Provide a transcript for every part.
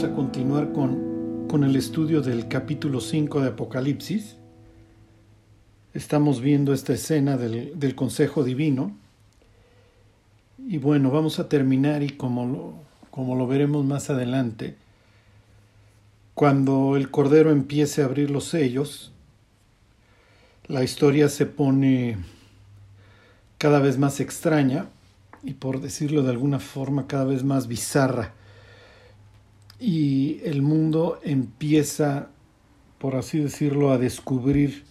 vamos a continuar con, con el estudio del capítulo 5 de Apocalipsis. Estamos viendo esta escena del, del Consejo Divino. Y bueno, vamos a terminar y como lo, como lo veremos más adelante, cuando el Cordero empiece a abrir los sellos, la historia se pone cada vez más extraña y por decirlo de alguna forma cada vez más bizarra y el mundo empieza, por así decirlo, a descubrir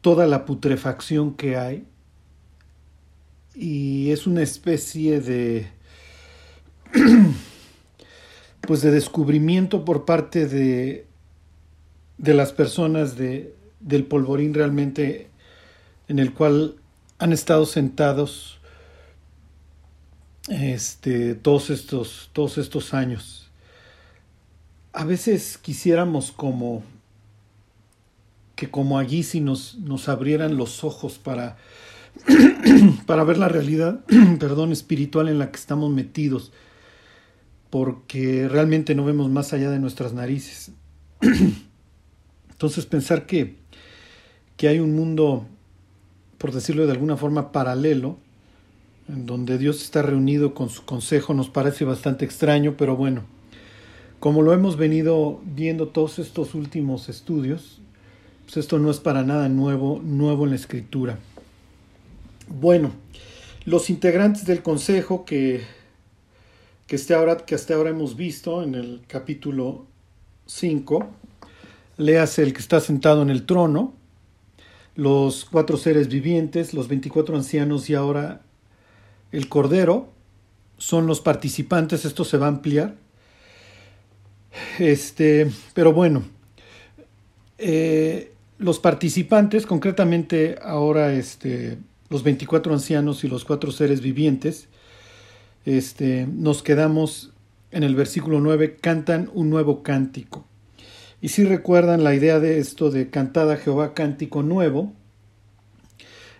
toda la putrefacción que hay. Y es una especie de pues de descubrimiento por parte de de las personas de, del polvorín realmente en el cual han estado sentados este, todos, estos, todos estos años. A veces quisiéramos como que como allí si nos, nos abrieran los ojos para, para ver la realidad, perdón, espiritual en la que estamos metidos, porque realmente no vemos más allá de nuestras narices. Entonces pensar que, que hay un mundo, por decirlo de alguna forma, paralelo, en donde Dios está reunido con su consejo, nos parece bastante extraño, pero bueno, como lo hemos venido viendo todos estos últimos estudios, pues esto no es para nada nuevo, nuevo en la escritura. Bueno, los integrantes del consejo que, que, hasta ahora, que hasta ahora hemos visto en el capítulo 5, léase el que está sentado en el trono, los cuatro seres vivientes, los 24 ancianos y ahora el Cordero son los participantes, esto se va a ampliar. Este, pero bueno, eh, los participantes, concretamente ahora este, los 24 ancianos y los cuatro seres vivientes, este, nos quedamos en el versículo 9, cantan un nuevo cántico. Y si recuerdan la idea de esto de cantada Jehová cántico nuevo,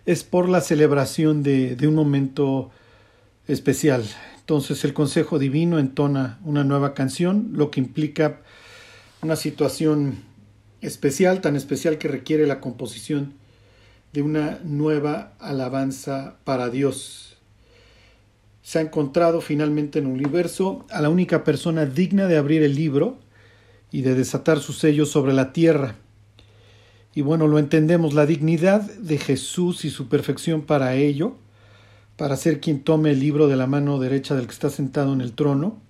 es por la celebración de, de un momento especial. Entonces el Consejo Divino entona una nueva canción, lo que implica una situación especial, tan especial que requiere la composición de una nueva alabanza para Dios. Se ha encontrado finalmente en el universo a la única persona digna de abrir el libro y de desatar sus sellos sobre la tierra. Y bueno, lo entendemos, la dignidad de Jesús y su perfección para ello para ser quien tome el libro de la mano derecha del que está sentado en el trono,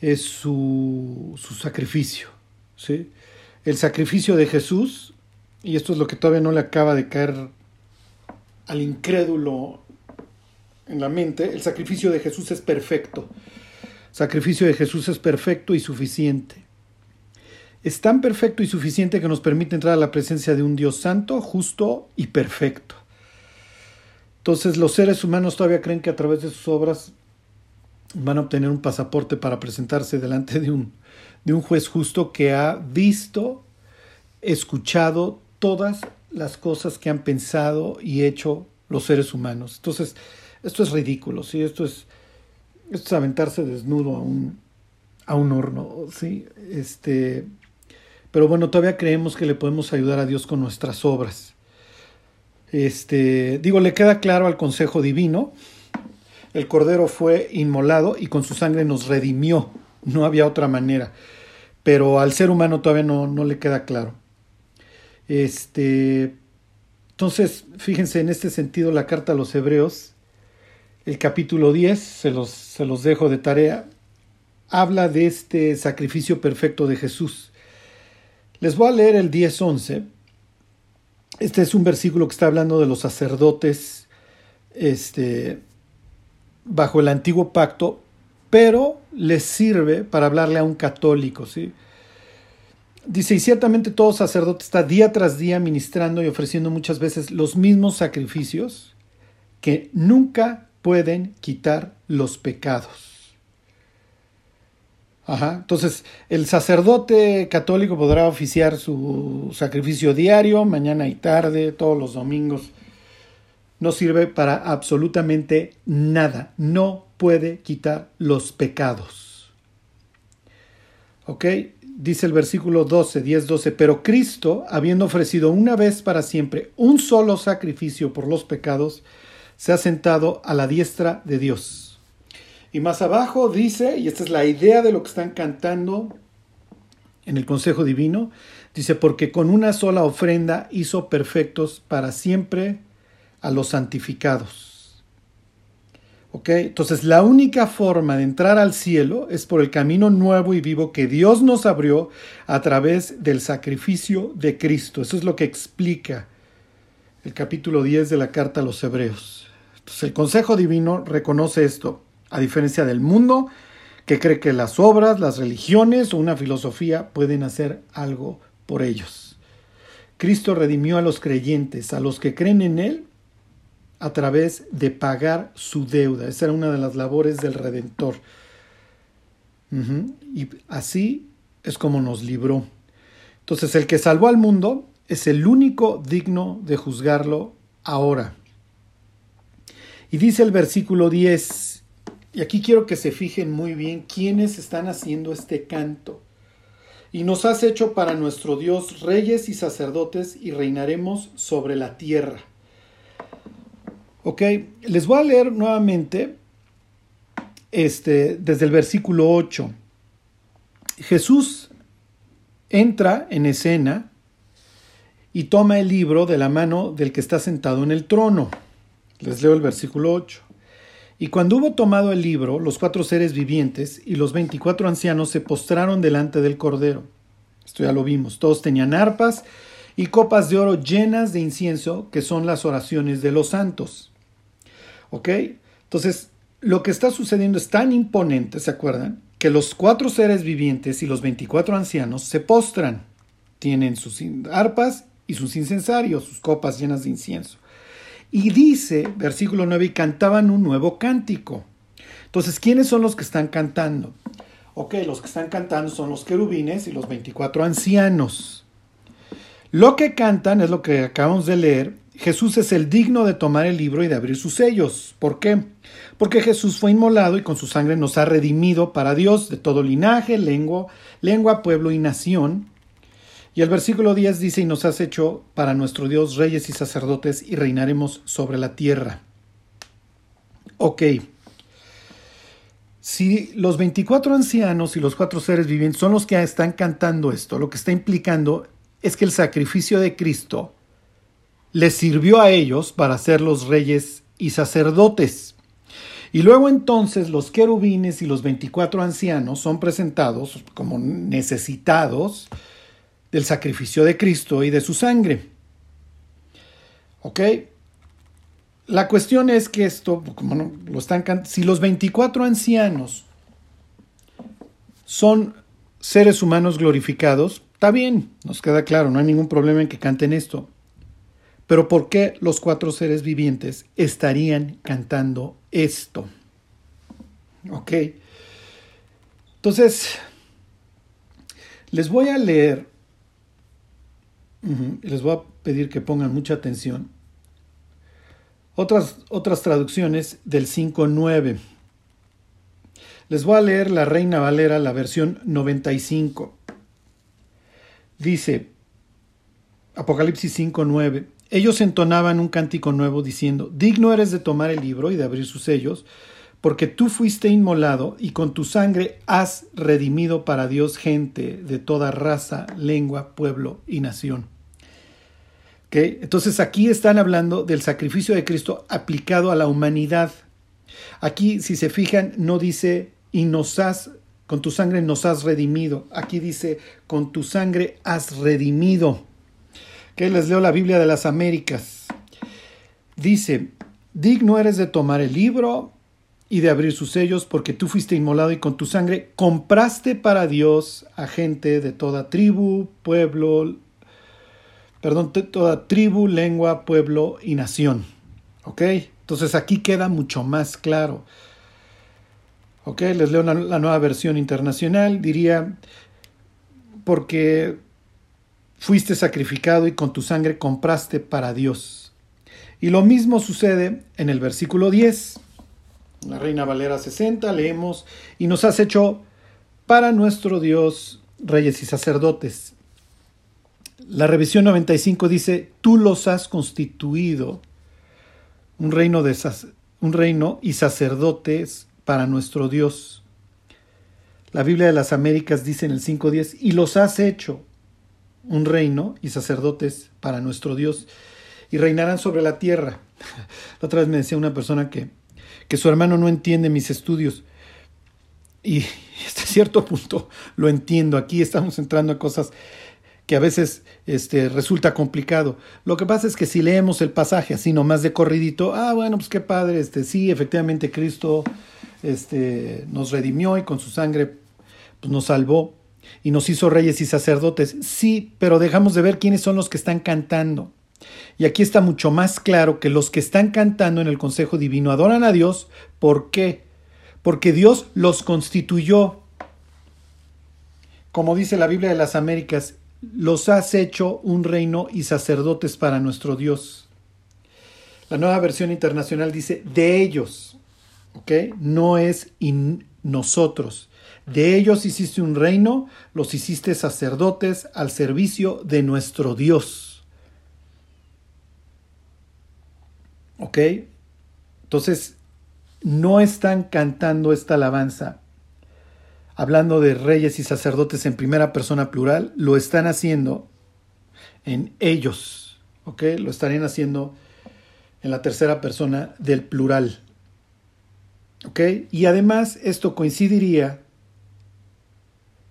es su, su sacrificio. ¿sí? El sacrificio de Jesús, y esto es lo que todavía no le acaba de caer al incrédulo en la mente, el sacrificio de Jesús es perfecto. Sacrificio de Jesús es perfecto y suficiente. Es tan perfecto y suficiente que nos permite entrar a la presencia de un Dios santo, justo y perfecto. Entonces los seres humanos todavía creen que a través de sus obras van a obtener un pasaporte para presentarse delante de un, de un juez justo que ha visto, escuchado todas las cosas que han pensado y hecho los seres humanos. Entonces, esto es ridículo, ¿sí? Esto es, esto es aventarse desnudo a un, a un horno, ¿sí? Este, pero bueno, todavía creemos que le podemos ayudar a Dios con nuestras obras. Este, digo, le queda claro al consejo divino, el cordero fue inmolado y con su sangre nos redimió, no había otra manera, pero al ser humano todavía no, no le queda claro. Este, entonces, fíjense en este sentido la carta a los hebreos, el capítulo 10, se los, se los dejo de tarea, habla de este sacrificio perfecto de Jesús. Les voy a leer el 10.11 este es un versículo que está hablando de los sacerdotes este, bajo el antiguo pacto, pero les sirve para hablarle a un católico. ¿sí? Dice, y ciertamente todo sacerdote está día tras día ministrando y ofreciendo muchas veces los mismos sacrificios que nunca pueden quitar los pecados. Entonces, el sacerdote católico podrá oficiar su sacrificio diario, mañana y tarde, todos los domingos. No sirve para absolutamente nada. No puede quitar los pecados. ¿Ok? Dice el versículo 12, 10, 12, pero Cristo, habiendo ofrecido una vez para siempre un solo sacrificio por los pecados, se ha sentado a la diestra de Dios. Y más abajo dice, y esta es la idea de lo que están cantando en el Consejo Divino, dice, porque con una sola ofrenda hizo perfectos para siempre a los santificados. ¿Ok? Entonces la única forma de entrar al cielo es por el camino nuevo y vivo que Dios nos abrió a través del sacrificio de Cristo. Eso es lo que explica el capítulo 10 de la carta a los Hebreos. Entonces el Consejo Divino reconoce esto, a diferencia del mundo que cree que las obras, las religiones o una filosofía pueden hacer algo por ellos. Cristo redimió a los creyentes, a los que creen en Él, a través de pagar su deuda. Esa era una de las labores del Redentor. Y así es como nos libró. Entonces el que salvó al mundo es el único digno de juzgarlo ahora. Y dice el versículo 10, y aquí quiero que se fijen muy bien quiénes están haciendo este canto. Y nos has hecho para nuestro Dios reyes y sacerdotes y reinaremos sobre la tierra. Ok, les voy a leer nuevamente este, desde el versículo 8. Jesús entra en escena y toma el libro de la mano del que está sentado en el trono. Les leo el versículo 8. Y cuando hubo tomado el libro, los cuatro seres vivientes y los veinticuatro ancianos se postraron delante del Cordero. Esto ya lo vimos. Todos tenían arpas y copas de oro llenas de incienso, que son las oraciones de los santos. ¿Ok? Entonces, lo que está sucediendo es tan imponente, ¿se acuerdan? Que los cuatro seres vivientes y los 24 ancianos se postran. Tienen sus arpas y sus incensarios, sus copas llenas de incienso. Y dice, versículo 9, y cantaban un nuevo cántico. Entonces, ¿quiénes son los que están cantando? Ok, los que están cantando son los querubines y los 24 ancianos. Lo que cantan es lo que acabamos de leer, Jesús es el digno de tomar el libro y de abrir sus sellos. ¿Por qué? Porque Jesús fue inmolado y con su sangre nos ha redimido para Dios de todo linaje, lengua, lengua, pueblo y nación. Y el versículo 10 dice, y nos has hecho para nuestro Dios reyes y sacerdotes y reinaremos sobre la tierra. Ok. Si los 24 ancianos y los cuatro seres vivientes son los que están cantando esto, lo que está implicando es que el sacrificio de Cristo les sirvió a ellos para ser los reyes y sacerdotes. Y luego entonces los querubines y los 24 ancianos son presentados como necesitados del sacrificio de Cristo y de su sangre. ¿Ok? La cuestión es que esto, como no, lo están si los 24 ancianos son seres humanos glorificados, está bien, nos queda claro, no hay ningún problema en que canten esto. Pero ¿por qué los cuatro seres vivientes estarían cantando esto? Ok. Entonces, les voy a leer, les voy a pedir que pongan mucha atención. Otras, otras traducciones del 5.9. Les voy a leer la Reina Valera, la versión 95. Dice, Apocalipsis 5.9. Ellos entonaban un cántico nuevo diciendo, Digno eres de tomar el libro y de abrir sus sellos, porque tú fuiste inmolado y con tu sangre has redimido para Dios gente de toda raza, lengua, pueblo y nación. Entonces aquí están hablando del sacrificio de Cristo aplicado a la humanidad. Aquí, si se fijan, no dice y nos has, con tu sangre nos has redimido. Aquí dice, con tu sangre has redimido les leo la Biblia de las Américas. Dice, digno eres de tomar el libro y de abrir sus sellos, porque tú fuiste inmolado y con tu sangre compraste para Dios a gente de toda tribu, pueblo, perdón, toda tribu, lengua, pueblo y nación. ¿Ok? Entonces aquí queda mucho más claro. ¿Ok? Les leo la nueva versión internacional. Diría, porque fuiste sacrificado y con tu sangre compraste para Dios. Y lo mismo sucede en el versículo 10. La Reina Valera 60 leemos, y nos has hecho para nuestro Dios reyes y sacerdotes. La revisión 95 dice, tú los has constituido un reino, de, un reino y sacerdotes para nuestro Dios. La Biblia de las Américas dice en el 5.10, y los has hecho un reino y sacerdotes para nuestro Dios, y reinarán sobre la tierra. La otra vez me decía una persona que, que su hermano no entiende mis estudios. Y hasta cierto punto lo entiendo. Aquí estamos entrando a cosas que a veces este, resulta complicado. Lo que pasa es que si leemos el pasaje así nomás de corridito, ah, bueno, pues qué padre, este, sí, efectivamente Cristo este, nos redimió y con su sangre pues, nos salvó y nos hizo reyes y sacerdotes. Sí, pero dejamos de ver quiénes son los que están cantando. Y aquí está mucho más claro que los que están cantando en el Consejo Divino adoran a Dios. ¿Por qué? Porque Dios los constituyó. Como dice la Biblia de las Américas, los has hecho un reino y sacerdotes para nuestro Dios. La nueva versión internacional dice de ellos, ¿ok? No es nosotros. De ellos hiciste un reino, los hiciste sacerdotes al servicio de nuestro Dios. ¿Ok? Entonces, no están cantando esta alabanza hablando de reyes y sacerdotes en primera persona plural, lo están haciendo en ellos, ¿ok? Lo estarían haciendo en la tercera persona del plural, ¿ok? Y además esto coincidiría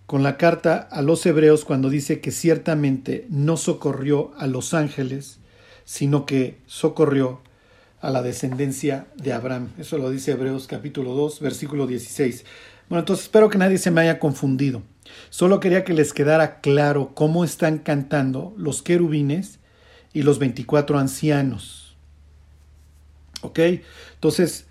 con la carta a los hebreos cuando dice que ciertamente no socorrió a los ángeles, sino que socorrió a la descendencia de Abraham. Eso lo dice Hebreos capítulo 2, versículo 16. Bueno, entonces espero que nadie se me haya confundido. Solo quería que les quedara claro cómo están cantando los querubines y los 24 ancianos. ¿Ok? Entonces,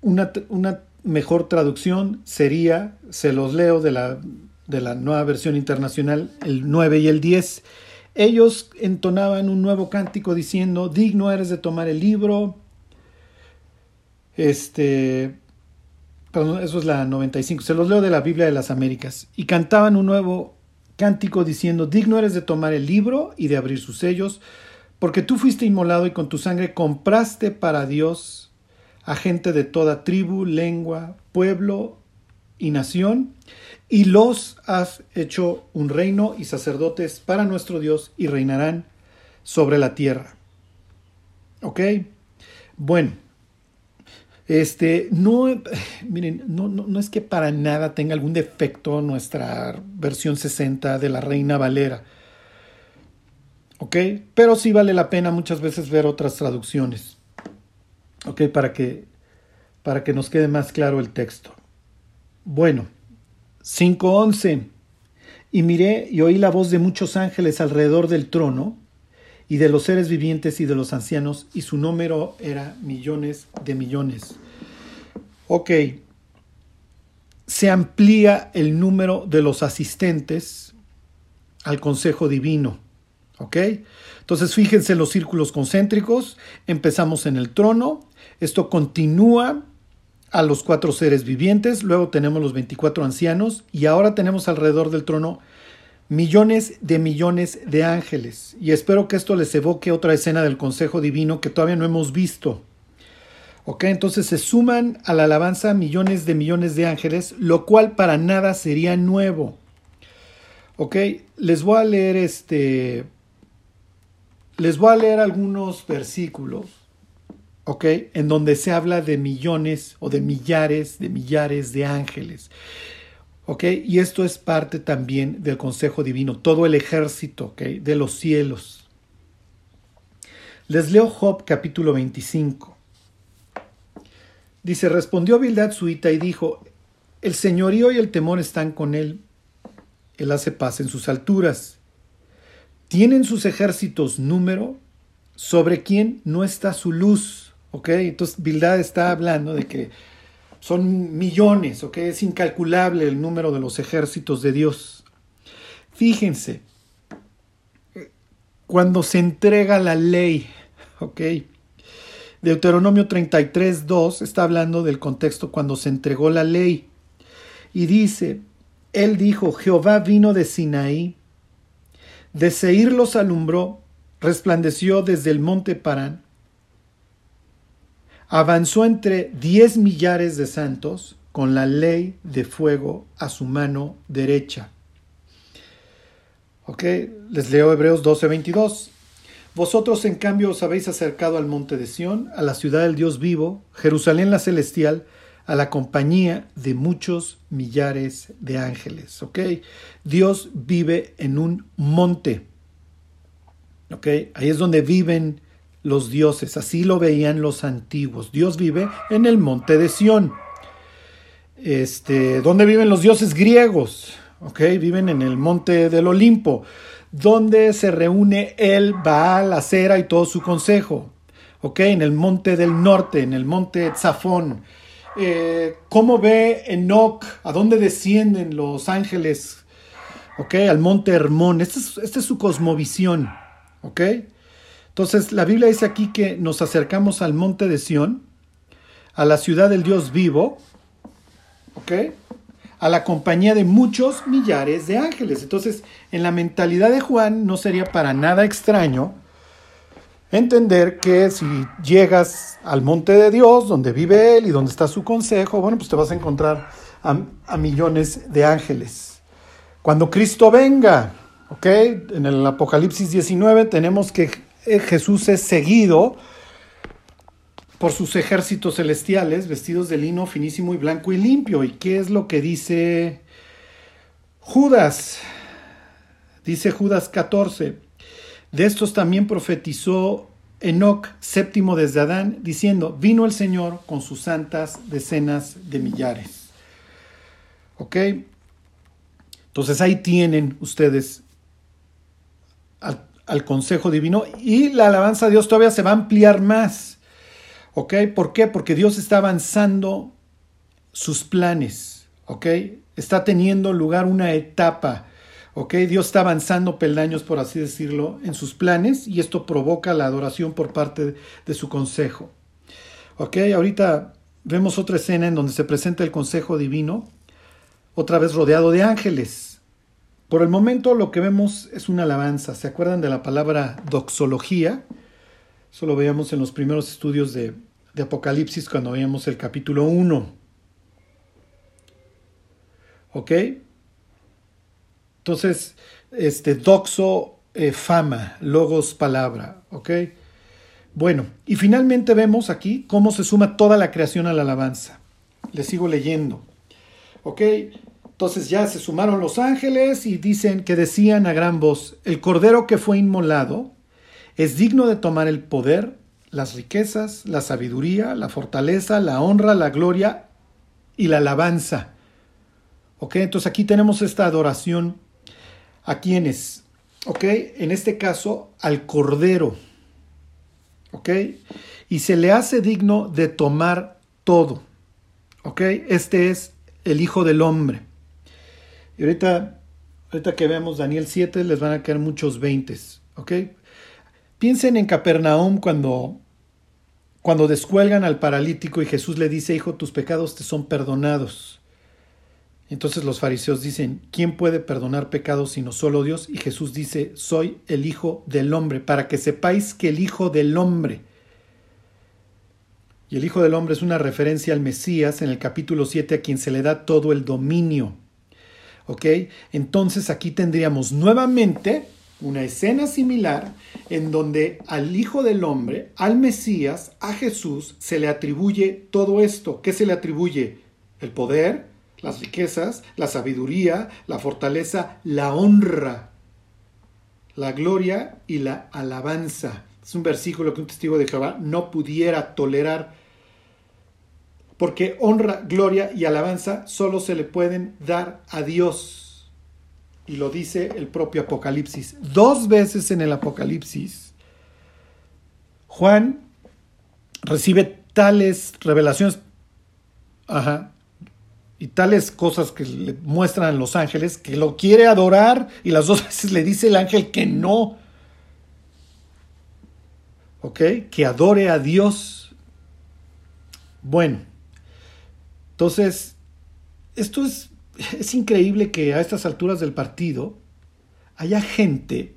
una, una mejor traducción sería, se los leo de la, de la nueva versión internacional, el 9 y el 10. Ellos entonaban un nuevo cántico diciendo, digno eres de tomar el libro, este, eso es la 95, se los leo de la Biblia de las Américas, y cantaban un nuevo cántico diciendo, digno eres de tomar el libro y de abrir sus sellos, porque tú fuiste inmolado y con tu sangre compraste para Dios a gente de toda tribu, lengua, pueblo y nación, y los has hecho un reino y sacerdotes para nuestro Dios y reinarán sobre la tierra. ¿Ok? Bueno. Este, no, miren, no, no, es que para nada tenga algún defecto nuestra versión 60 de la Reina Valera. ¿Ok? Pero sí vale la pena muchas veces ver otras traducciones. ¿Ok? Para que, para que nos quede más claro el texto. Bueno, 5.11. Y miré y oí la voz de muchos ángeles alrededor del trono y de los seres vivientes y de los ancianos, y su número era millones de millones. Ok, se amplía el número de los asistentes al Consejo Divino. ¿Ok? Entonces fíjense en los círculos concéntricos, empezamos en el trono, esto continúa a los cuatro seres vivientes, luego tenemos los 24 ancianos y ahora tenemos alrededor del trono millones de millones de ángeles. Y espero que esto les evoque otra escena del Consejo Divino que todavía no hemos visto. Ok, entonces se suman a la alabanza millones de millones de ángeles, lo cual para nada sería nuevo. Ok, les voy a leer este. Les voy a leer algunos versículos, ok, en donde se habla de millones o de millares de millares de ángeles. ¿Ok? Y esto es parte también del consejo divino, todo el ejército, ¿ok? De los cielos. Les leo Job capítulo 25. Dice, respondió Bildad suita y dijo, el señorío y el temor están con él, él hace paz en sus alturas. ¿Tienen sus ejércitos número? ¿Sobre quién no está su luz? ¿Ok? Entonces Bildad está hablando de que son millones, ¿ok? Es incalculable el número de los ejércitos de Dios. Fíjense, cuando se entrega la ley, ¿ok? Deuteronomio 33, 2 está hablando del contexto cuando se entregó la ley. Y dice, él dijo, Jehová vino de Sinaí, de Seir los alumbró, resplandeció desde el monte Parán, avanzó entre diez millares de santos con la ley de fuego a su mano derecha. Ok, les leo Hebreos 12:22. Vosotros en cambio os habéis acercado al monte de Sión, a la ciudad del Dios vivo, Jerusalén la celestial, a la compañía de muchos millares de ángeles. ¿Ok? Dios vive en un monte. ¿Ok? Ahí es donde viven los dioses. Así lo veían los antiguos. Dios vive en el monte de Sión. Este, ¿Dónde viven los dioses griegos? ¿Ok? Viven en el monte del Olimpo, donde se reúne el Baal, la Cera y todo su consejo. ¿Ok? En el monte del norte, en el monte Zafón eh, cómo ve Enoch, a dónde descienden los ángeles, ¿ok? Al monte Hermón. Esta es, esta es su cosmovisión, ¿ok? Entonces, la Biblia dice aquí que nos acercamos al monte de Sión, a la ciudad del Dios vivo, ¿ok? A la compañía de muchos millares de ángeles. Entonces, en la mentalidad de Juan no sería para nada extraño entender que si llegas al monte de Dios, donde vive Él y donde está su consejo, bueno, pues te vas a encontrar a, millones de ángeles. Cuando Cristo venga, ¿ok? En el Apocalipsis 19 tenemos que Jesús es seguido por sus ejércitos celestiales, vestidos de lino finísimo y blanco y limpio. ¿Y qué es lo que dice Judas? Dice Judas 14. De estos también profetizó Enoc, séptimo desde Adán, diciendo, vino el Señor con sus santas decenas de millares. ¿Ok? Entonces ahí tienen ustedes al, consejo divino y la alabanza a Dios todavía se va a ampliar más. ¿Ok? ¿Por qué? Porque Dios está avanzando sus planes. ¿Ok? Está teniendo lugar una etapa ¿ok? Dios está avanzando peldaños, por así decirlo, en sus planes y esto provoca la adoración por parte de su consejo. ¿Ok? Ahorita vemos otra escena en donde se presenta el consejo divino, otra vez rodeado de ángeles. Por el momento lo que vemos es una alabanza. ¿Se acuerdan de la palabra doxología? Eso lo veíamos en los primeros estudios de, Apocalipsis cuando veíamos el capítulo 1. ¿Ok? Entonces, este, doxo, eh, fama, logos, palabra, ¿ok? Bueno, y finalmente vemos aquí cómo se suma toda la creación a la alabanza. Le sigo leyendo, ¿ok? Entonces ya se sumaron los ángeles y dicen que decían a gran voz, el cordero que fue inmolado es digno de tomar el poder, las riquezas, la sabiduría, la fortaleza, la honra, la gloria y la alabanza. ¿Ok? Entonces aquí tenemos esta adoración ¿A quiénes? ¿Ok? En este caso, al Cordero. ¿Ok? Y se le hace digno de tomar todo. ¿Ok? Este es el Hijo del Hombre. Y ahorita, ahorita que veamos Daniel 7, les van a caer muchos veintes. ¿Ok? Piensen en Capernaum cuando, cuando descuelgan al paralítico y Jesús le dice, Hijo, tus pecados te son perdonados. Entonces los fariseos dicen, ¿quién puede perdonar pecados sino solo Dios? Y Jesús dice, soy el Hijo del Hombre, para que sepáis que el Hijo del Hombre, y el Hijo del Hombre es una referencia al Mesías en el capítulo 7 a quien se le da todo el dominio. Entonces aquí tendríamos nuevamente una escena similar en donde al Hijo del Hombre, al Mesías, a Jesús, se le atribuye todo esto. ¿Qué se le atribuye? El poder, las riquezas, la sabiduría, la fortaleza, la honra, la gloria y la alabanza. Es un versículo que un testigo de Jehová no pudiera tolerar, porque honra, gloria y alabanza solo se le pueden dar a Dios. Y lo dice el propio Apocalipsis. Dos veces en el Apocalipsis, Juan recibe tales revelaciones. Ajá, y tales cosas que le muestran los ángeles, que lo quiere adorar y las dos veces le dice el ángel que no. ¿Ok? Que adore a Dios. Bueno, entonces, esto es, es increíble que a estas alturas del partido haya gente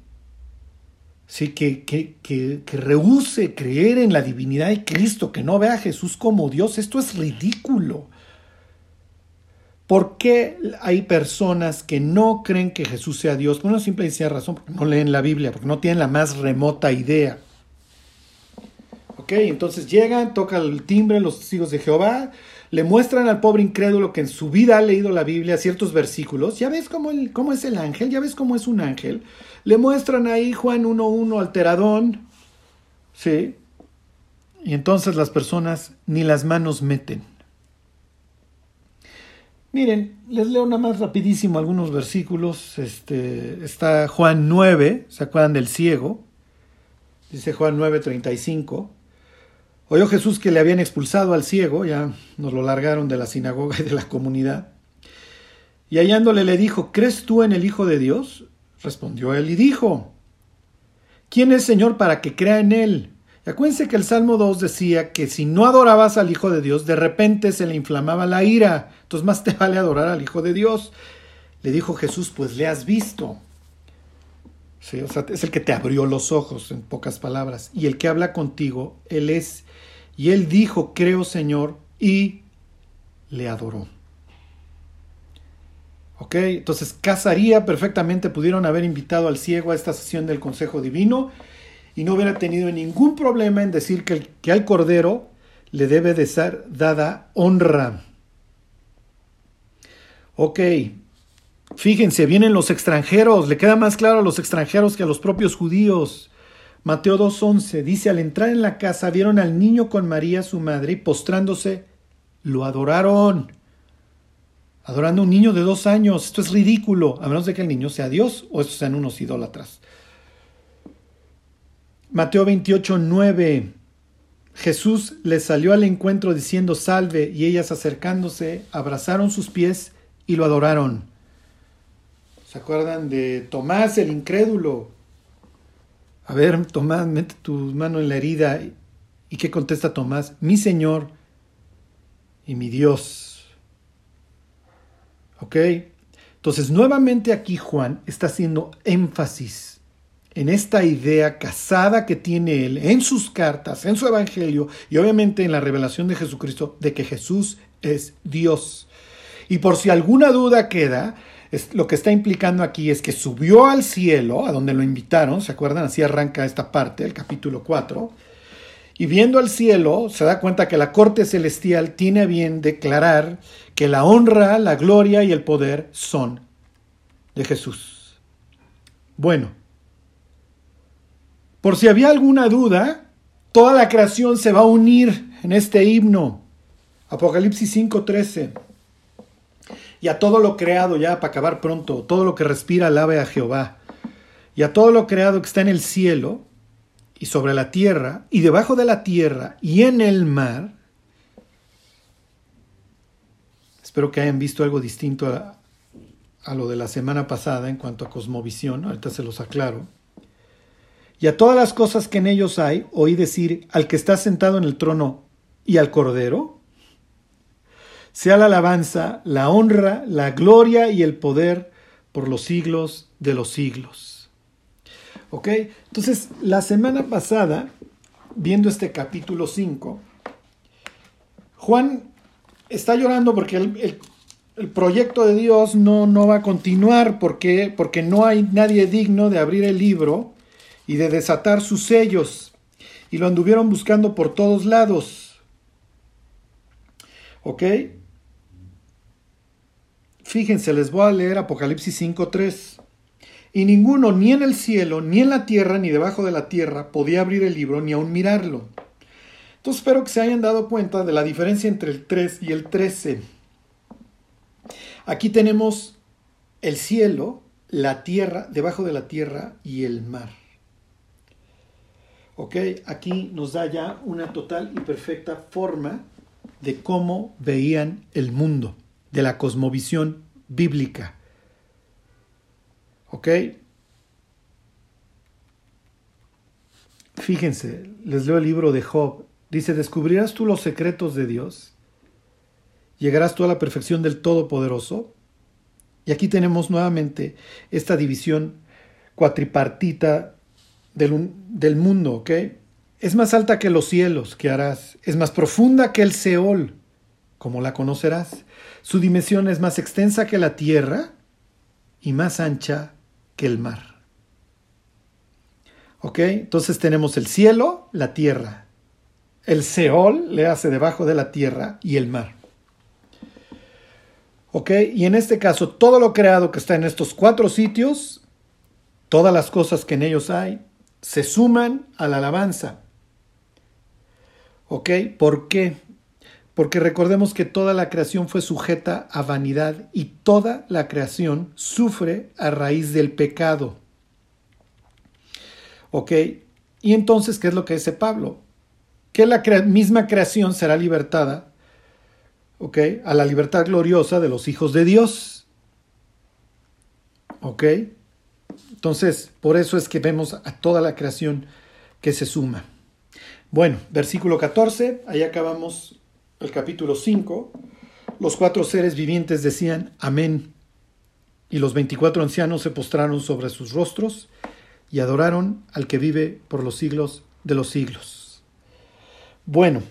que, que, que, rehúse creer en la divinidad de Cristo, que no vea a Jesús como Dios. Esto es ridículo. ¿Por qué hay personas que no creen que Jesús sea Dios? Por una simple y sencilla razón, porque no leen la Biblia, porque no tienen la más remota idea. Ok, entonces llegan, tocan el timbre los testigos de Jehová, le muestran al pobre incrédulo que en su vida ha leído la Biblia ciertos versículos, ya ves cómo, cómo es el ángel, ya ves cómo es un ángel, le muestran ahí Juan 1.1 alteradón, ¿sí? Y entonces las personas ni las manos meten. Miren, les leo nada más rapidísimo algunos versículos. Este, está Juan 9, ¿se acuerdan del ciego? Dice Juan 9:35. Oyó Jesús que le habían expulsado al ciego, ya nos lo largaron de la sinagoga y de la comunidad. Y hallándole le dijo, ¿crees tú en el Hijo de Dios? Respondió él y dijo, ¿quién es Señor para que crea en él? Y acuérdense que el Salmo 2 decía que si no adorabas al Hijo de Dios, de repente se le inflamaba la ira. Entonces más te vale adorar al Hijo de Dios. Le dijo Jesús, pues le has visto. Sí, o sea, es el que te abrió los ojos, en pocas palabras. Y el que habla contigo, Él es. Y él dijo, creo Señor, y le adoró. Ok, entonces casaría perfectamente, pudieron haber invitado al ciego a esta sesión del Consejo Divino y no hubiera tenido ningún problema en decir que, que al Cordero le debe de ser dada honra. Ok, fíjense, vienen los extranjeros, le queda más claro a los extranjeros que a los propios judíos. Mateo 2.11 dice, al entrar en la casa vieron al niño con María su madre y postrándose, lo adoraron. Adorando a un niño de dos años, esto es ridículo, a menos de que el niño sea Dios o estos sean unos idólatras. Mateo 28, 9. Jesús les salió al encuentro diciendo salve y ellas acercándose abrazaron sus pies y lo adoraron. ¿Se acuerdan de Tomás el incrédulo? A ver, Tomás, mete tu mano en la herida. ¿Y qué contesta Tomás? Mi Señor y mi Dios. ¿Ok? Entonces, nuevamente aquí Juan está haciendo énfasis en esta idea casada que tiene él en sus cartas, en su evangelio y obviamente en la revelación de Jesucristo de que Jesús es Dios. Y por si alguna duda queda, lo que está implicando aquí es que subió al cielo, a donde lo invitaron, ¿se acuerdan? Así arranca esta parte, el capítulo 4. Y viendo al cielo, se da cuenta que la corte celestial tiene bien declarar que la honra, la gloria y el poder son de Jesús. Bueno, por si había alguna duda, toda la creación se va a unir en este himno. Apocalipsis 5:13. Y a todo lo creado, ya para acabar pronto, todo lo que respira, alabe a Jehová. Y a todo lo creado que está en el cielo, y sobre la tierra, y debajo de la tierra, y en el mar. Espero que hayan visto algo distinto a, a lo de la semana pasada en cuanto a cosmovisión. Ahorita se los aclaro. Y a todas las cosas que en ellos hay, oí decir al que está sentado en el trono y al Cordero, sea la alabanza, la honra, la gloria y el poder por los siglos de los siglos. ¿Ok? Entonces, la semana pasada, viendo este capítulo 5, Juan está llorando porque el, el, proyecto de Dios no, no va a continuar porque, porque no hay nadie digno de abrir el libro y de desatar sus sellos, y lo anduvieron buscando por todos lados. ¿Ok? Fíjense, les voy a leer Apocalipsis 5.3. Y ninguno, ni en el cielo, ni en la tierra, ni debajo de la tierra, podía abrir el libro, ni aun mirarlo. Entonces espero que se hayan dado cuenta de la diferencia entre el 3 y el 13. Aquí tenemos el cielo, la tierra, debajo de la tierra y el mar. ¿Ok? Aquí nos da ya una total y perfecta forma de cómo veían el mundo, de la cosmovisión bíblica. ¿Ok? Fíjense, les leo el libro de Job. Dice, ¿descubrirás tú los secretos de Dios? ¿Llegarás tú a la perfección del Todopoderoso? Y aquí tenemos nuevamente esta división cuatripartita del, del mundo, ¿ok? Es más alta que los cielos, que harás. Es más profunda que el Seol, como la conocerás. Su dimensión es más extensa que la tierra y más ancha que el mar. ¿Ok? Entonces tenemos el cielo, la tierra. El Seol le hace debajo de la tierra y el mar. ¿Ok? Y en este caso, todo lo creado que está en estos cuatro sitios, todas las cosas que en ellos hay, se suman a la alabanza. ¿Ok? ¿Por qué? Porque recordemos que toda la creación fue sujeta a vanidad y toda la creación sufre a raíz del pecado. ¿Ok? Y entonces, ¿qué es lo que dice Pablo? Que la misma creación será libertada, ¿ok? A la libertad gloriosa de los hijos de Dios. ¿Ok? Entonces, por eso es que vemos a toda la creación que se suma. Bueno, versículo 14, ahí acabamos el capítulo 5. Los cuatro seres vivientes decían amén. Y los veinticuatro ancianos se postraron sobre sus rostros y adoraron al que vive por los siglos de los siglos. Bueno,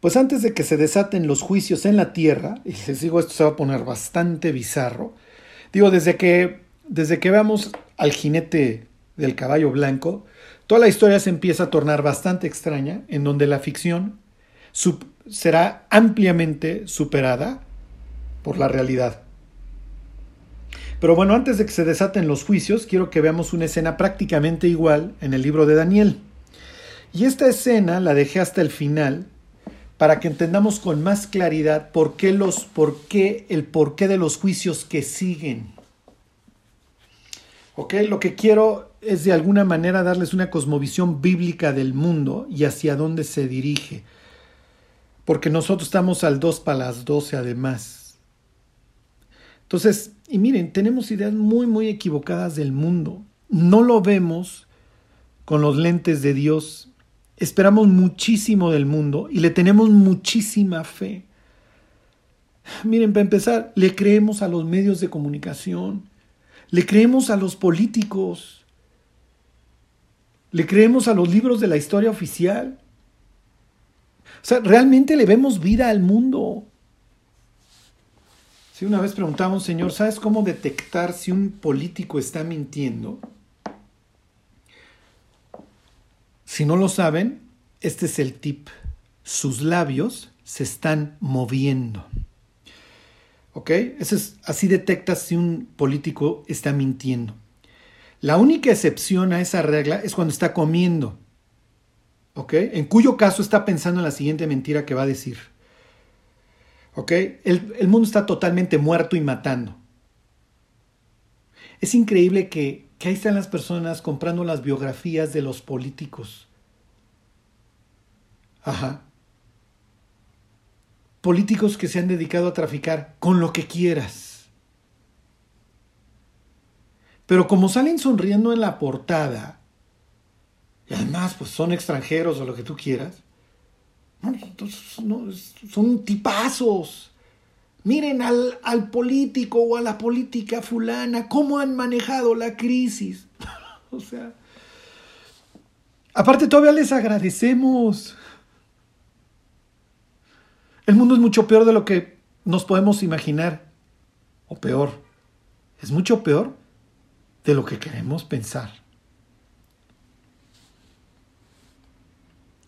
pues antes de que se desaten los juicios en la tierra, y les digo esto se va a poner bastante bizarro, digo, desde que, desde que veamos al jinete del caballo blanco, Toda la historia se empieza a tornar bastante extraña, en donde la ficción será ampliamente superada por la realidad. Pero bueno, antes de que se desaten los juicios, quiero que veamos una escena prácticamente igual en el libro de Daniel. Y esta escena la dejé hasta el final para que entendamos con más claridad por qué los, por qué, el porqué de los juicios que siguen. ¿Ok? Lo que quiero es de alguna manera darles una cosmovisión bíblica del mundo y hacia dónde se dirige. Porque nosotros estamos al 2 para las 12 además. Entonces, y miren, tenemos ideas muy, muy equivocadas del mundo. No lo vemos con los lentes de Dios. Esperamos muchísimo del mundo y le tenemos muchísima fe. Miren, para empezar, le creemos a los medios de comunicación, le creemos a los políticos, ¿Le creemos a los libros de la historia oficial? O sea, ¿realmente le vemos vida al mundo? Si una vez preguntamos, Señor, ¿sabes cómo detectar si un político está mintiendo? Si no lo saben, este es el tip. Sus labios se están moviendo. ¿Ok? es, así detectas si un político está mintiendo. La única excepción a esa regla es cuando está comiendo. En cuyo caso está pensando en la siguiente mentira que va a decir. ¿Ok? El, el mundo está totalmente muerto y matando. Es increíble que, que ahí están las personas comprando las biografías de los políticos. Ajá. Políticos que se han dedicado a traficar con lo que quieras pero como salen sonriendo en la portada, y además pues son extranjeros o lo que tú quieras, son tipazos. Miren al, al, político o a la política fulana, cómo han manejado la crisis. o sea, aparte todavía les agradecemos. El mundo es mucho peor de lo que nos podemos imaginar. O peor. Es mucho peor de lo que queremos pensar.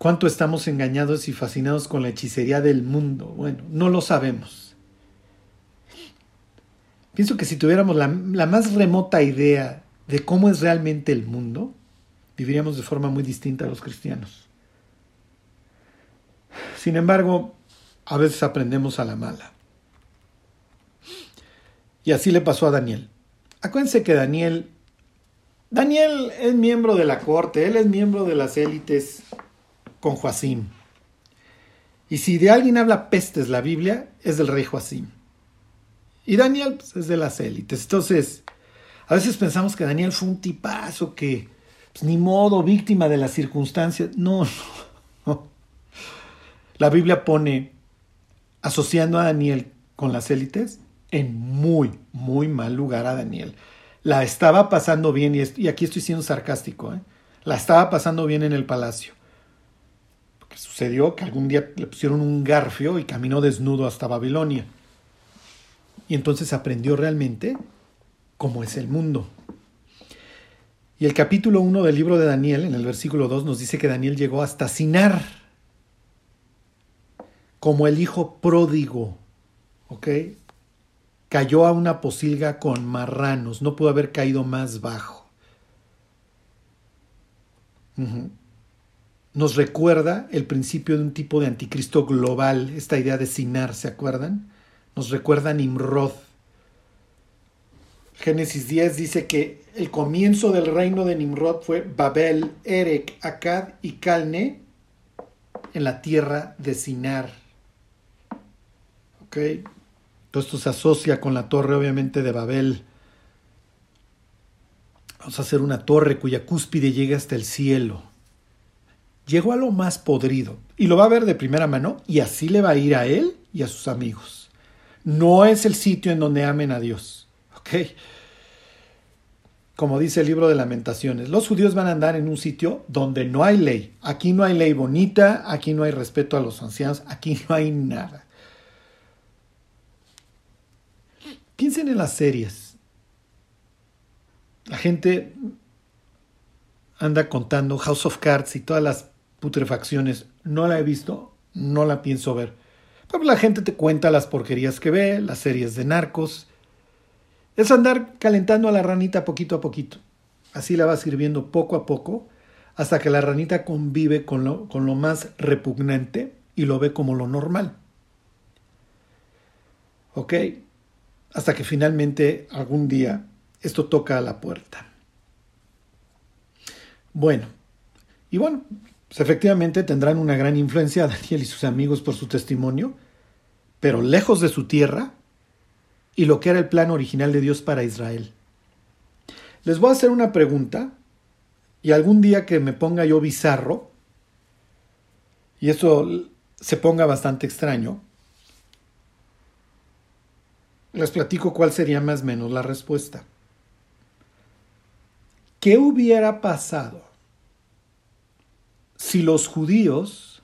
¿Cuánto estamos engañados y fascinados con la hechicería del mundo? Bueno, no lo sabemos. Pienso que si tuviéramos la, más remota idea de cómo es realmente el mundo, viviríamos de forma muy distinta a los cristianos. Sin embargo, a veces aprendemos a la mala. Y así le pasó a Daniel. Acuérdense que Daniel, Daniel es miembro de la corte, él es miembro de las élites con Joacim. Y si de alguien habla pestes la Biblia, es del rey Joacim. Y Daniel pues, es de las élites. Entonces, a veces pensamos que Daniel fue un tipazo que, pues, ni modo, víctima de las circunstancias. No, no. La Biblia pone, asociando a Daniel con las élites, en muy, muy mal lugar a Daniel. La estaba pasando bien, y, aquí estoy siendo sarcástico, ¿eh? la estaba pasando bien en el palacio. Sucedió que algún día le pusieron un garfio y caminó desnudo hasta Babilonia. Y entonces aprendió realmente cómo es el mundo. Y el capítulo 1 del libro de Daniel, en el versículo 2, nos dice que Daniel llegó hasta Sinar, como el hijo pródigo, ¿ok? Cayó a una posilga con marranos, no pudo haber caído más bajo. Nos recuerda el principio de un tipo de anticristo global, esta idea de Sinar, ¿se acuerdan? Nos recuerda a Nimrod. Génesis 10 dice que el comienzo del reino de Nimrod fue Babel, Erek, Akkad y Calne en la tierra de Sinar. ¿Ok? Todo esto se asocia con la torre, obviamente, de Babel. Vamos a hacer una torre cuya cúspide llega hasta el cielo. Llegó a lo más podrido y lo va a ver de primera mano y así le va a ir a él y a sus amigos. No es el sitio en donde amen a Dios. ¿Ok? como dice el libro de lamentaciones, los judíos van a andar en un sitio donde no hay ley. Aquí no hay ley bonita, aquí no hay respeto a los ancianos, aquí no hay nada. Piensen en las series. La gente anda contando House of Cards y todas las putrefacciones. No la he visto, no la pienso ver. Pero la gente te cuenta las porquerías que ve, las series de narcos, es andar calentando a la ranita poquito a poquito. Así la va sirviendo poco a poco hasta que la ranita convive con lo, con lo más repugnante y lo ve como lo normal. ¿Ok? Hasta que finalmente algún día esto toca a la puerta. Bueno, y bueno, pues efectivamente tendrán una gran influencia Daniel y sus amigos por su testimonio, pero lejos de su tierra, y lo que era el plan original de Dios para Israel. Les voy a hacer una pregunta y algún día que me ponga yo bizarro, y eso se ponga bastante extraño, les platico cuál sería más o menos la respuesta. ¿Qué hubiera pasado si los judíos,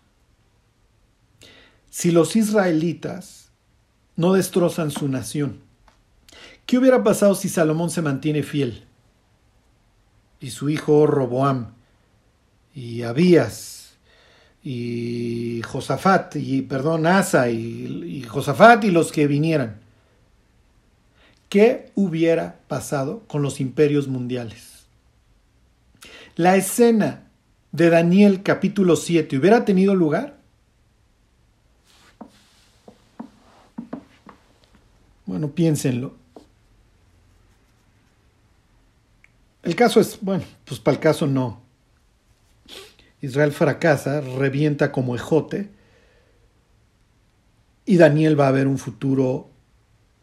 si los israelitas, no destrozan su nación. ¿Qué hubiera pasado si Salomón se mantiene fiel? Y su hijo Roboam, y Abías, y Josafat, y perdón, Asa, y, Josafat y los que vinieran. ¿Qué hubiera pasado con los imperios mundiales? La escena de Daniel capítulo 7 hubiera tenido lugar Bueno, piénsenlo. El caso es, bueno, pues para el caso no. Israel fracasa, revienta como ejote y Daniel va a ver un futuro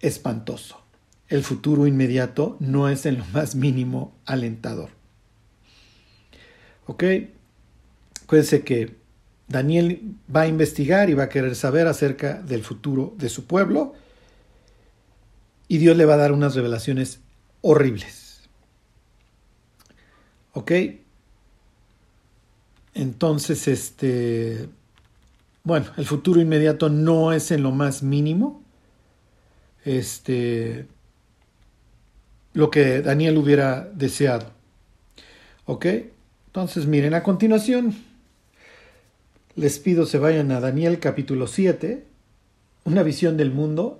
espantoso. El futuro inmediato no es en lo más mínimo alentador. ¿Ok? Acuérdense que Daniel va a investigar y va a querer saber acerca del futuro de su pueblo y Dios le va a dar unas revelaciones horribles. ¿Ok? Entonces, este, bueno, el futuro inmediato no es en lo más mínimo. Este, lo que Daniel hubiera deseado. ¿Ok? Entonces, miren, a continuación, les pido se vayan a Daniel capítulo 7, una visión del mundo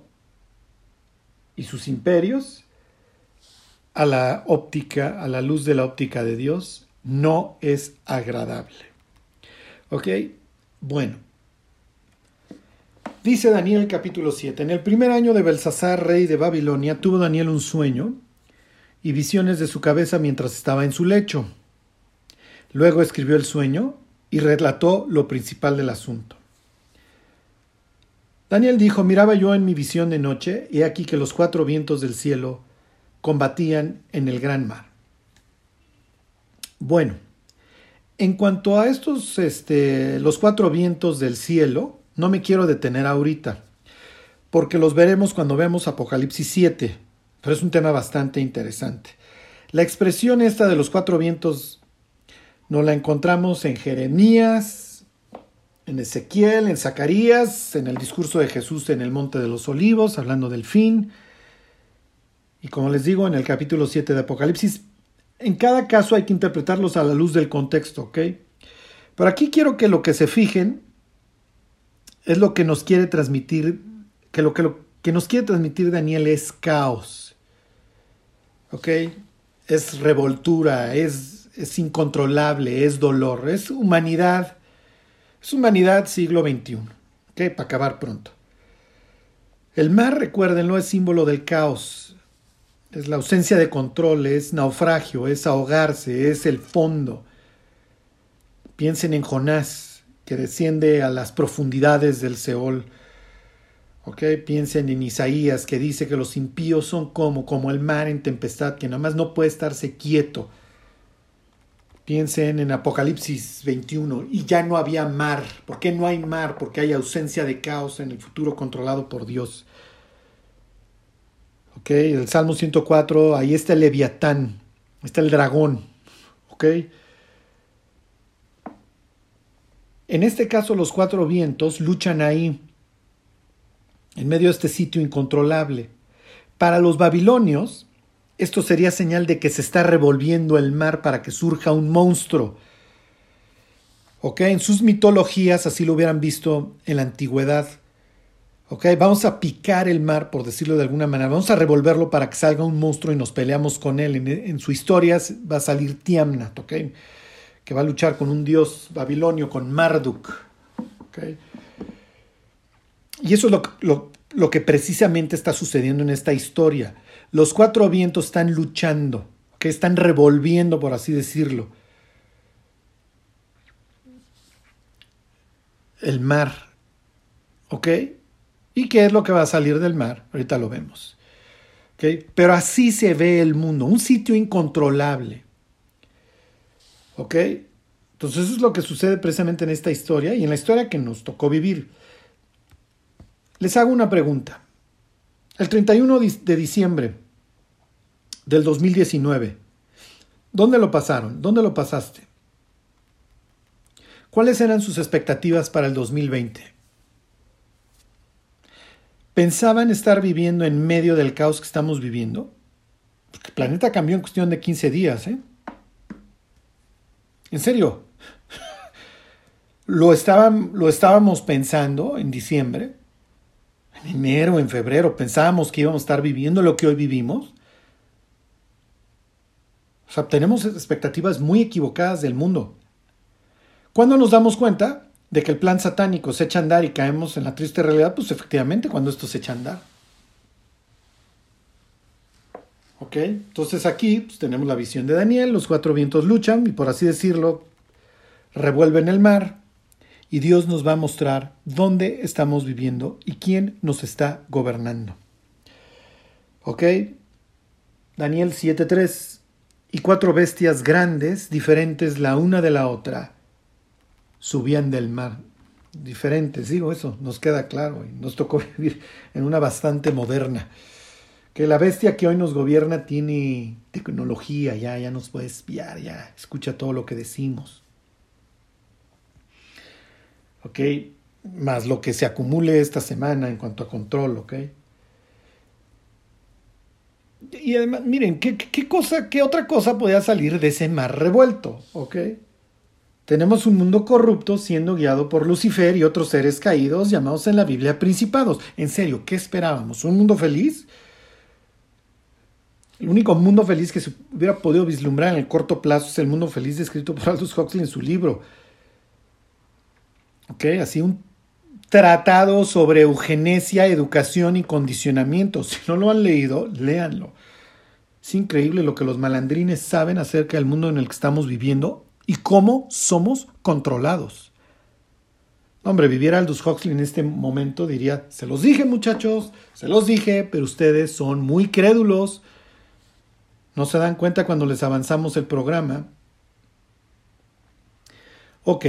y sus imperios a la óptica, a la luz de la óptica de Dios, no es agradable. ¿Ok? Bueno. Dice Daniel capítulo 7, en el primer año de Belsasar, rey de Babilonia, tuvo Daniel un sueño y visiones de su cabeza mientras estaba en su lecho. Luego escribió el sueño y relató lo principal del asunto. Daniel dijo, miraba yo en mi visión de noche, y aquí que los cuatro vientos del cielo combatían en el gran mar. Bueno, en cuanto a estos, este, los cuatro vientos del cielo, no me quiero detener ahorita, porque los veremos cuando vemos Apocalipsis 7, pero es un tema bastante interesante. La expresión esta de los cuatro vientos nos la encontramos en Jeremías, en Ezequiel, en Zacarías, en el discurso de Jesús en el Monte de los Olivos, hablando del fin, y como les digo, en el capítulo 7 de Apocalipsis. En cada caso hay que interpretarlos a la luz del contexto, ¿ok? Pero aquí quiero que lo que se fijen es lo que nos quiere transmitir, que lo que, nos quiere transmitir Daniel es caos. ¿Ok? Es revoltura, es, es incontrolable, es dolor, es humanidad. Es humanidad siglo XXI. ¿Ok? Para acabar pronto. El mar, recuérdenlo, es símbolo del caos. Es la ausencia de control, es naufragio, es ahogarse, es el fondo. Piensen en Jonás, que desciende a las profundidades del Seol. Piensen en Isaías, que dice que los impíos son como, como el mar en tempestad, que nada más no puede estarse quieto. Piensen en Apocalipsis 21, y ya no había mar. ¿Por qué no hay mar? Porque hay ausencia de caos en el futuro controlado por Dios. El Salmo 104, ahí está el Leviatán, está el dragón. ¿Ok? En este caso los cuatro vientos luchan ahí, en medio de este sitio incontrolable. Para los babilonios, esto sería señal de que se está revolviendo el mar para que surja un monstruo. ¿Ok? En sus mitologías así lo hubieran visto en la antigüedad. ¿Ok? Vamos a picar el mar, por decirlo de alguna manera. Vamos a revolverlo para que salga un monstruo y nos peleamos con él. En, su historia va a salir Tiamnat, que va a luchar con un dios babilonio, con Marduk. Y eso es lo, que precisamente está sucediendo en esta historia. Los cuatro vientos están luchando, que están revolviendo, por así decirlo. El mar. ¿Ok? ¿Y qué es lo que va a salir del mar? Ahorita lo vemos. Pero así se ve el mundo, un sitio incontrolable. ¿Ok? Entonces eso es lo que sucede precisamente en esta historia y en la historia que nos tocó vivir. Les hago una pregunta. El 31 de diciembre del 2019, ¿dónde lo pasaron? ¿Dónde lo pasaste? ¿Cuáles eran sus expectativas para el 2020? ¿Pensaban estar viviendo en medio del caos que estamos viviendo? Porque el planeta cambió en cuestión de 15 días, ¿eh? En serio, lo, lo estábamos pensando en diciembre, en enero, en febrero, pensábamos que íbamos a estar viviendo lo que hoy vivimos. O sea, tenemos expectativas muy equivocadas del mundo. Cuando nos damos cuenta de que el plan satánico se echa a andar y caemos en la triste realidad, pues efectivamente cuando esto se echa a andar. ¿Ok? Entonces aquí pues, tenemos la visión de Daniel, los cuatro vientos luchan y por así decirlo, revuelven el mar y Dios nos va a mostrar dónde estamos viviendo y quién nos está gobernando. ¿Ok? Daniel 7.3 y cuatro bestias grandes, diferentes la una de la otra, subían del mar. Diferentes, digo eso, nos queda claro y nos tocó vivir en una bastante moderna que la bestia que hoy nos gobierna tiene tecnología, ya, ya nos puede espiar, ya escucha todo lo que decimos. ¿Ok? Más lo que se acumule esta semana en cuanto a control, ¿ok? Y además, miren, ¿qué, qué cosa, qué otra cosa podía salir de ese mar revuelto? ¿Ok? Tenemos un mundo corrupto siendo guiado por Lucifer y otros seres caídos llamados en la Biblia principados. En serio, ¿qué esperábamos? ¿Un mundo feliz? El único mundo feliz que se hubiera podido vislumbrar en el corto plazo es el mundo feliz descrito por Aldous Huxley en su libro. ¿Ok? Así un tratado sobre eugenesia, educación y condicionamiento. Si no lo han leído, léanlo. Es increíble lo que los malandrines saben acerca del mundo en el que estamos viviendo y cómo somos controlados. Hombre, viviera Aldous Huxley en este momento diría, se los dije muchachos, se los dije, pero ustedes son muy crédulos no se dan cuenta cuando les avanzamos el programa. Ok,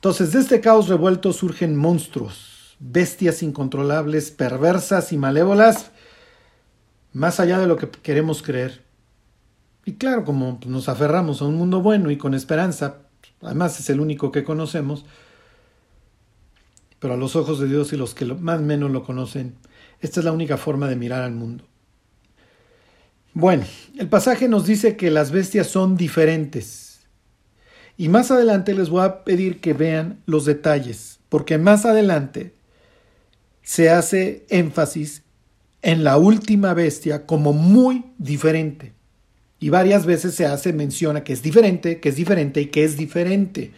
entonces de este caos revuelto surgen monstruos. bestias incontrolables, perversas y malévolas, más allá de lo que queremos creer. Y claro, como nos aferramos a un mundo bueno y con esperanza, además es el único que conocemos, pero a los ojos de Dios y los que más menos lo conocen, esta es la única forma de mirar al mundo. Bueno, el pasaje nos dice que las bestias son diferentes. Y más adelante les voy a pedir que vean los detalles, porque más adelante se hace énfasis en la última bestia como muy diferente. Y varias veces se hace mención que es diferente, que es diferente y que es diferente.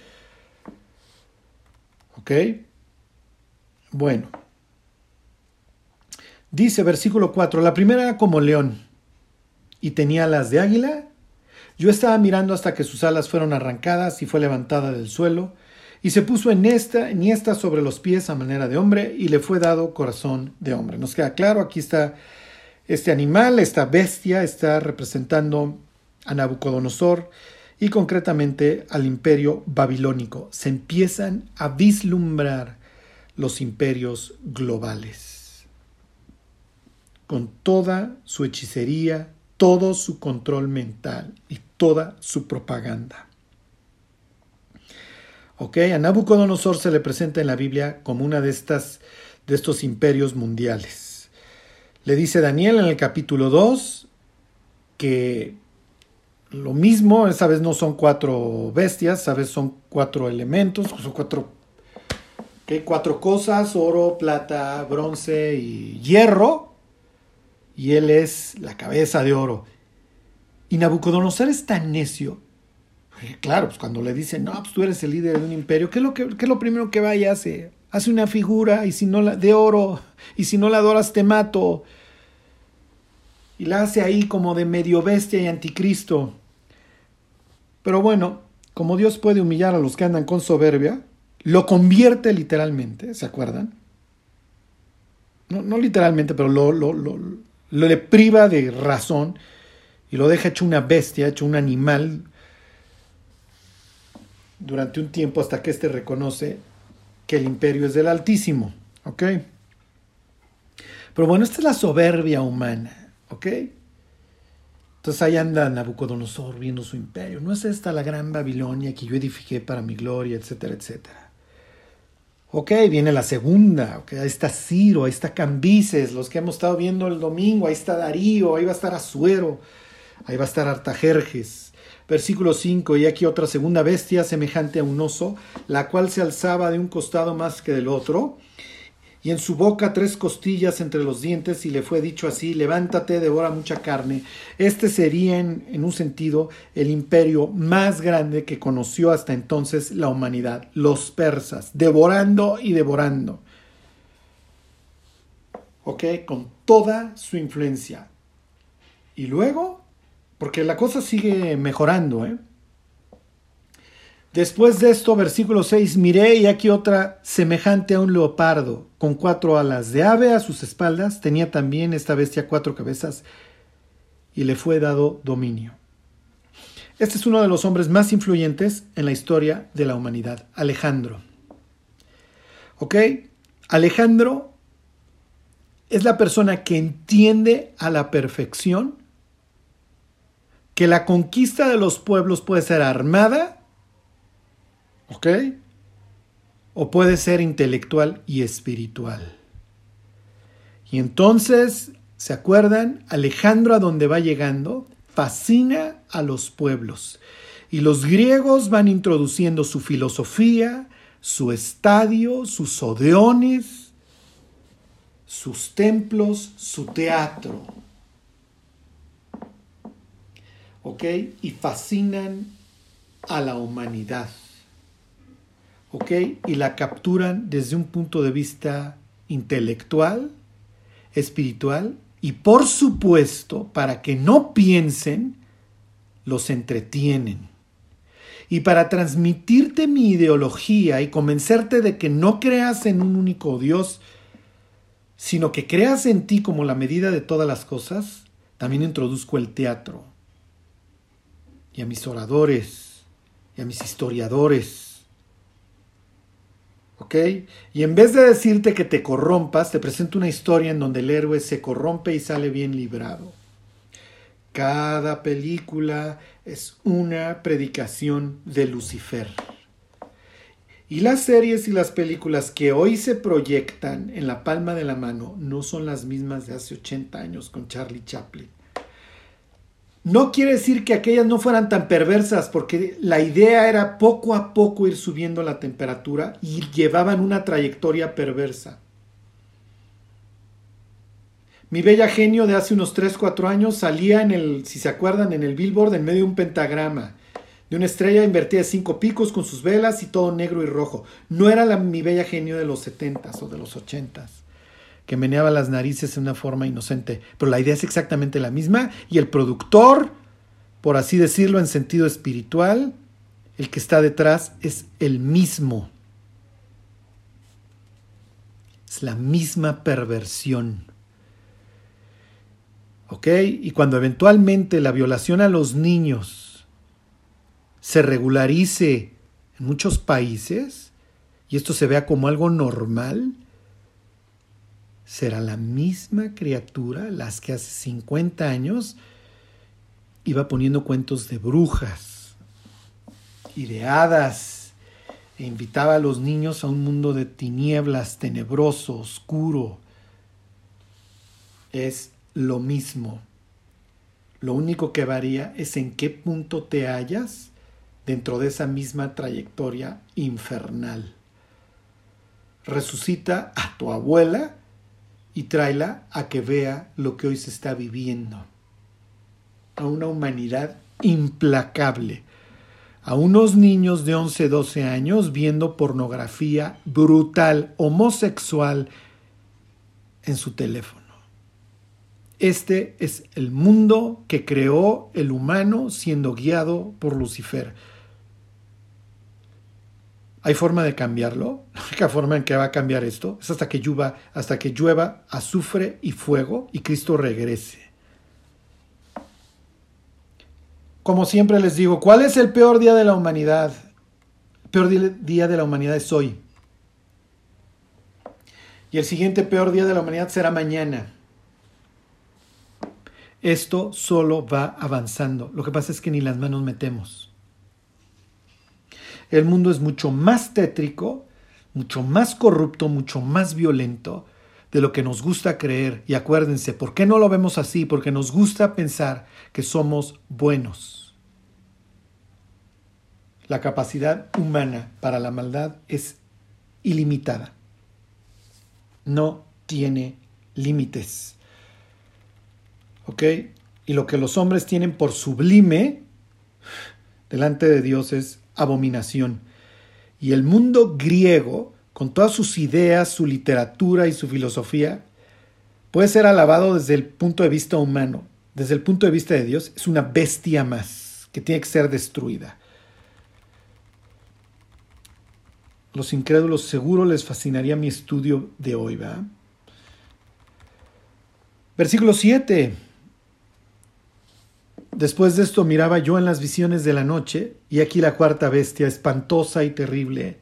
¿Ok? Bueno. Dice versículo 4, la primera era como león y tenía alas de águila. Yo estaba mirando hasta que sus alas fueron arrancadas y fue levantada del suelo, y se puso en esta, en esta sobre los pies a manera de hombre, y le fue dado corazón de hombre. Nos queda claro, aquí está este animal, esta bestia, está representando a Nabucodonosor y concretamente al imperio babilónico. Se empiezan a vislumbrar los imperios globales. Con toda su hechicería, todo su control mental y toda su propaganda. Ok, a Nabucodonosor se le presenta en la Biblia como una de estas de estos imperios mundiales. Le dice Daniel en el capítulo 2 que lo mismo, esa vez no son cuatro bestias, esa vez son cuatro elementos, son cuatro, cuatro cosas, oro, plata, bronce y hierro, y él es la cabeza de oro. Y Nabucodonosor es tan necio. Claro, pues cuando le dicen, no, pues tú eres el líder de un imperio, ¿qué es lo, que, es lo primero que va y hace? Hace una figura y si no la, de oro, y si no la adoras te mato. Y la hace ahí como de medio bestia y anticristo. Pero bueno, como Dios puede humillar a los que andan con soberbia, lo convierte literalmente, ¿se acuerdan? No, no literalmente, pero lo, lo, lo le priva de razón y lo deja hecho una bestia, hecho un animal durante un tiempo hasta que éste reconoce que el imperio es del Altísimo. ¿Ok? Pero bueno, esta es la soberbia humana. ¿Ok? Entonces ahí anda Nabucodonosor viendo su imperio. No es esta la gran Babilonia que yo edifiqué para mi gloria, etcétera, etcétera. Ok, viene la segunda, okay, ahí está Ciro, ahí está Cambises, los que hemos estado viendo el domingo, ahí está Darío, ahí va a estar Azuero, ahí va a estar Artajerjes. Versículo 5, y aquí otra segunda bestia semejante a un oso, la cual se alzaba de un costado más que del otro, y en su boca tres costillas entre los dientes, y le fue dicho así, levántate, devora mucha carne. Este sería, en, un sentido, el imperio más grande que conoció hasta entonces la humanidad, los persas, devorando y devorando. ¿Ok? Con toda su influencia. Y luego, porque la cosa sigue mejorando, ¿eh? Después de esto, versículo 6, miré y aquí otra semejante a un leopardo, con cuatro alas de ave a sus espaldas, tenía también esta bestia cuatro cabezas y le fue dado dominio. Este es uno de los hombres más influyentes en la historia de la humanidad, Alejandro. ¿Ok? Alejandro es la persona que entiende a la perfección que la conquista de los pueblos puede ser armada ¿Ok? O puede ser intelectual y espiritual. Y entonces, ¿se acuerdan? Alejandro a donde va llegando fascina a los pueblos. Y los griegos van introduciendo su filosofía, su estadio, sus odeones, sus templos, su teatro. Y fascinan a la humanidad. Y la capturan desde un punto de vista intelectual, espiritual y por supuesto, para que no piensen, los entretienen. Y para transmitirte mi ideología y convencerte de que no creas en un único Dios, sino que creas en ti como la medida de todas las cosas, también introduzco el teatro. Y a mis oradores, y a mis historiadores, ¿Ok? Y en vez de decirte que te corrompas, te presento una historia en donde el héroe se corrompe y sale bien librado. Cada película es una predicación de Lucifer. Y las series y las películas que hoy se proyectan en la palma de la mano no son las mismas de hace 80 años con Charlie Chaplin. No quiere decir que aquellas no fueran tan perversas, porque la idea era poco a poco ir subiendo la temperatura y llevaban una trayectoria perversa. Mi bella genio de hace unos 3, 4 años salía en el, si se acuerdan, en el billboard en medio de un pentagrama, de una estrella invertida de cinco picos con sus velas y todo negro y rojo. No era la mi bella genio de los 70s o de los 80s, que meneaba las narices en una forma inocente, pero la idea es exactamente la misma y el productor, por así decirlo en sentido espiritual, el que está detrás es el mismo. Es la misma perversión. ¿Ok? Y cuando eventualmente la violación a los niños se regularice en muchos países y esto se vea como algo normal, será la misma criatura las que hace 50 años iba poniendo cuentos de brujas y de hadas e invitaba a los niños a un mundo de tinieblas, tenebroso, oscuro. Es lo mismo. Lo único que varía es en qué punto te hallas dentro de esa misma trayectoria infernal. Resucita a tu abuela y tráela a que vea lo que hoy se está viviendo. A una humanidad implacable. A unos niños de 11, 12 años viendo pornografía brutal, homosexual en su teléfono. Este es el mundo que creó el humano siendo guiado por Lucifer. ¿Hay forma de cambiarlo? La única forma en que va a cambiar esto es hasta que llueva, hasta que llueva azufre y fuego y Cristo regrese. Como siempre les digo, ¿cuál es el peor día de la humanidad? El peor día de la humanidad es hoy. Y el siguiente peor día de la humanidad será mañana. Esto solo va avanzando. Lo que pasa es que ni las manos metemos. El mundo es mucho más tétrico, mucho más corrupto, mucho más violento de lo que nos gusta creer. Y acuérdense, ¿por qué no lo vemos así? Porque nos gusta pensar que somos buenos. La capacidad humana para la maldad es ilimitada. No tiene límites. ¿Ok? Y lo que los hombres tienen por sublime delante de Dios es abominación. Y el mundo griego, con todas sus ideas, su literatura y su filosofía, puede ser alabado desde el punto de vista humano. Desde el punto de vista de Dios, es una bestia más que tiene que ser destruida. Los incrédulos seguro les fascinaría mi estudio de hoy, ¿va? Versículo 7. Después de esto miraba yo en las visiones de la noche, y aquí la cuarta bestia, espantosa y terrible,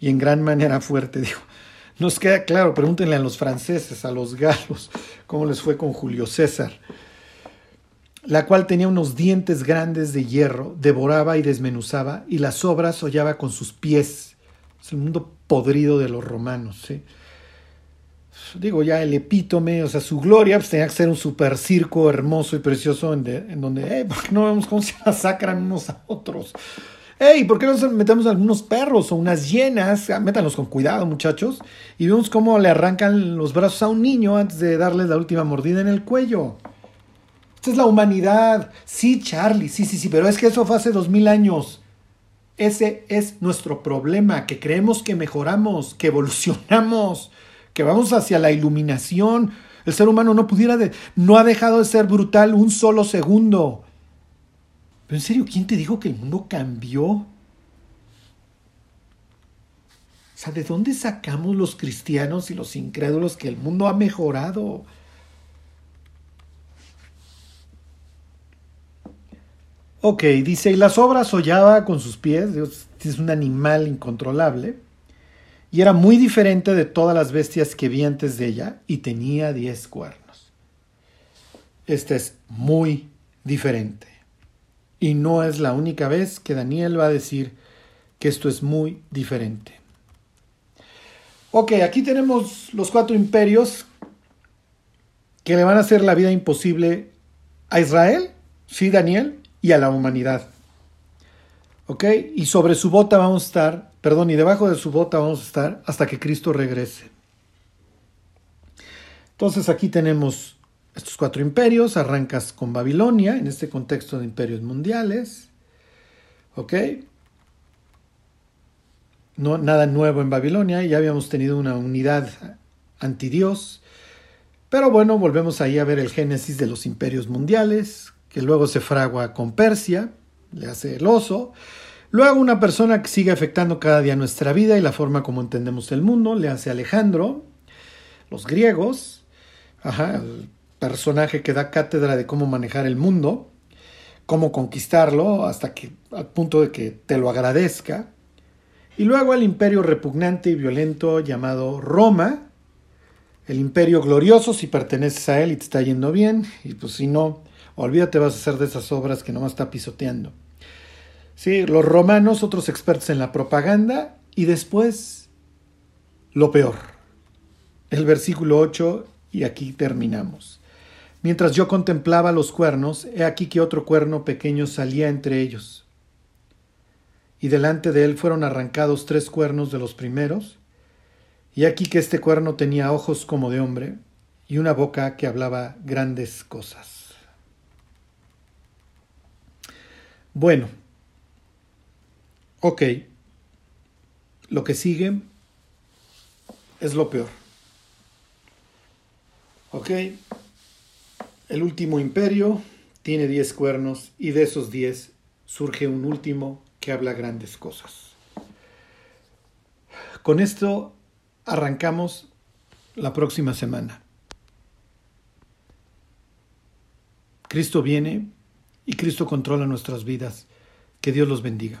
y en gran manera fuerte. Digo, nos queda claro, pregúntenle a los franceses, a los galos, cómo les fue con Julio César, la cual tenía unos dientes grandes de hierro, devoraba y desmenuzaba, y las obras hollaba con sus pies. Es el mundo podrido de los romanos. ¿sí? Digo ya el epítome, o sea, su gloria, pues tenía que ser un super circo hermoso y precioso en, donde, ¿por qué no vemos cómo se masacran unos a otros? Hey, ¿por qué no metemos algunos perros o unas hienas? Ah, métanlos con cuidado, muchachos. Y vemos cómo le arrancan los brazos a un niño antes de darle la última mordida en el cuello. Esta es la humanidad. Sí, Charlie, sí, sí, sí, pero es que eso fue hace dos mil años. Ese es nuestro problema, que creemos que mejoramos, que evolucionamos que vamos hacia la iluminación. El ser humano no pudiera no ha dejado de ser brutal un solo segundo. Pero en serio, ¿quién te dijo que el mundo cambió? O sea, ¿de dónde sacamos los cristianos y los incrédulos que el mundo ha mejorado? Ok, dice, y las obras hollaba con sus pies, Dios es un animal incontrolable y era muy diferente de todas las bestias que vi antes de ella y tenía diez cuernos. Esta es muy diferente. Y no es la única vez que Daniel va a decir que esto es muy diferente. Ok, aquí tenemos los cuatro imperios que le van a hacer la vida imposible a Israel, sí, Daniel, y a la humanidad. ¿Ok? Y sobre su bota vamos a estar, perdón, y debajo de su bota vamos a estar hasta que Cristo regrese. Entonces aquí tenemos estos cuatro imperios, arrancas con Babilonia, en este contexto de imperios mundiales. ¿Ok? No, nada nuevo en Babilonia, ya habíamos tenido una unidad anti-Dios. Pero bueno, volvemos ahí a ver el génesis de los imperios mundiales, que luego se fragua con Persia, le hace el oso. Luego una persona que sigue afectando cada día nuestra vida y la forma como entendemos el mundo, le hace Alejandro, los griegos, el personaje que da cátedra de cómo manejar el mundo, cómo conquistarlo hasta que al punto de que te lo agradezca. Y luego el imperio repugnante y violento llamado Roma, el imperio glorioso si perteneces a él y te está yendo bien, y pues si no, olvídate vas a hacer de esas obras que nomás está pisoteando. Sí, los romanos, otros expertos en la propaganda, y después lo peor. El versículo 8, y aquí terminamos. Mientras yo contemplaba los cuernos, he aquí que otro cuerno pequeño salía entre ellos. Y delante de él fueron arrancados tres cuernos de los primeros, y aquí que este cuerno tenía ojos como de hombre, y una boca que hablaba grandes cosas. Bueno, Ok, lo que sigue es lo peor. Ok, el último imperio tiene diez cuernos y de esos diez surge un último que habla grandes cosas. Con esto arrancamos la próxima semana. Cristo viene y Cristo controla nuestras vidas. Que Dios los bendiga.